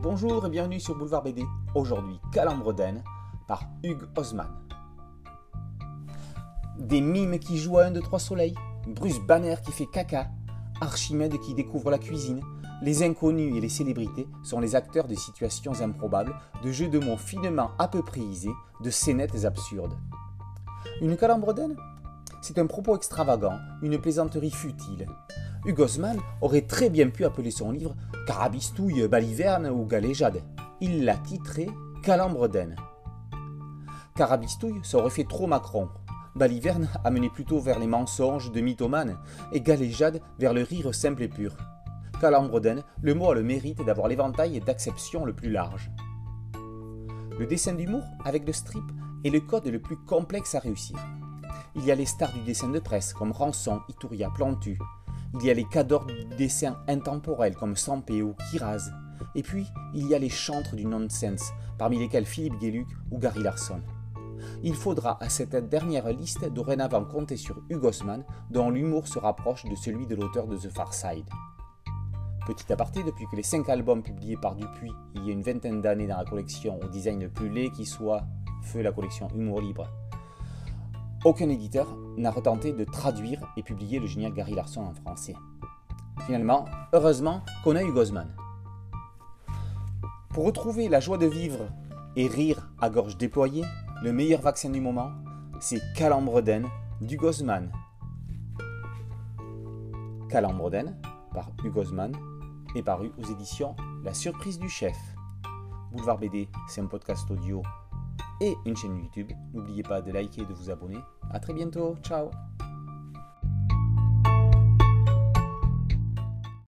Bonjour et bienvenue sur Boulevard BD. Aujourd'hui, Calambre par Hugues Osman. Des mimes qui jouent à un de trois soleils, Bruce Banner qui fait caca, Archimède qui découvre la cuisine. Les inconnus et les célébrités sont les acteurs de situations improbables, de jeux de mots finement à peu près isés, de scénettes absurdes. Une calambre C'est un propos extravagant, une plaisanterie futile. Osman aurait très bien pu appeler son livre Carabistouille, Baliverne ou Galéjade. Il l'a titré Calambre. Carabistouille, ça fait trop Macron. Baliverne amenait plutôt vers les mensonges de mythomane et Galéjade vers le rire simple et pur. Calambre le mot a le mérite d'avoir l'éventail d'acception le plus large. Le dessin d'humour avec le strip est le code le plus complexe à réussir. Il y a les stars du dessin de presse comme Ranson, Itouria, Plantu, il y a les cadors du dessin intemporel comme Sampé ou Kiraz. Et puis, il y a les chantres du nonsense, parmi lesquels Philippe Gueluc ou Gary Larson. Il faudra à cette dernière liste dorénavant compter sur Hugo Osman, dont l'humour se rapproche de celui de l'auteur de The Far Side. Petit aparté, depuis que les cinq albums publiés par Dupuis il y a une vingtaine d'années dans la collection au design le plus laid qui soit, feu la collection Humour Libre, aucun éditeur n'a retenté de traduire et publier le génial Gary Larson en français. Finalement, heureusement qu'on a eu Gozman. Pour retrouver la joie de vivre et rire à gorge déployée, le meilleur vaccin du moment, c'est Calambre du Gozman. Calambre par Hugo est paru aux éditions La Surprise du Chef. Boulevard BD, c'est un podcast audio et une chaîne YouTube. N'oubliez pas de liker et de vous abonner. A très bientôt. Ciao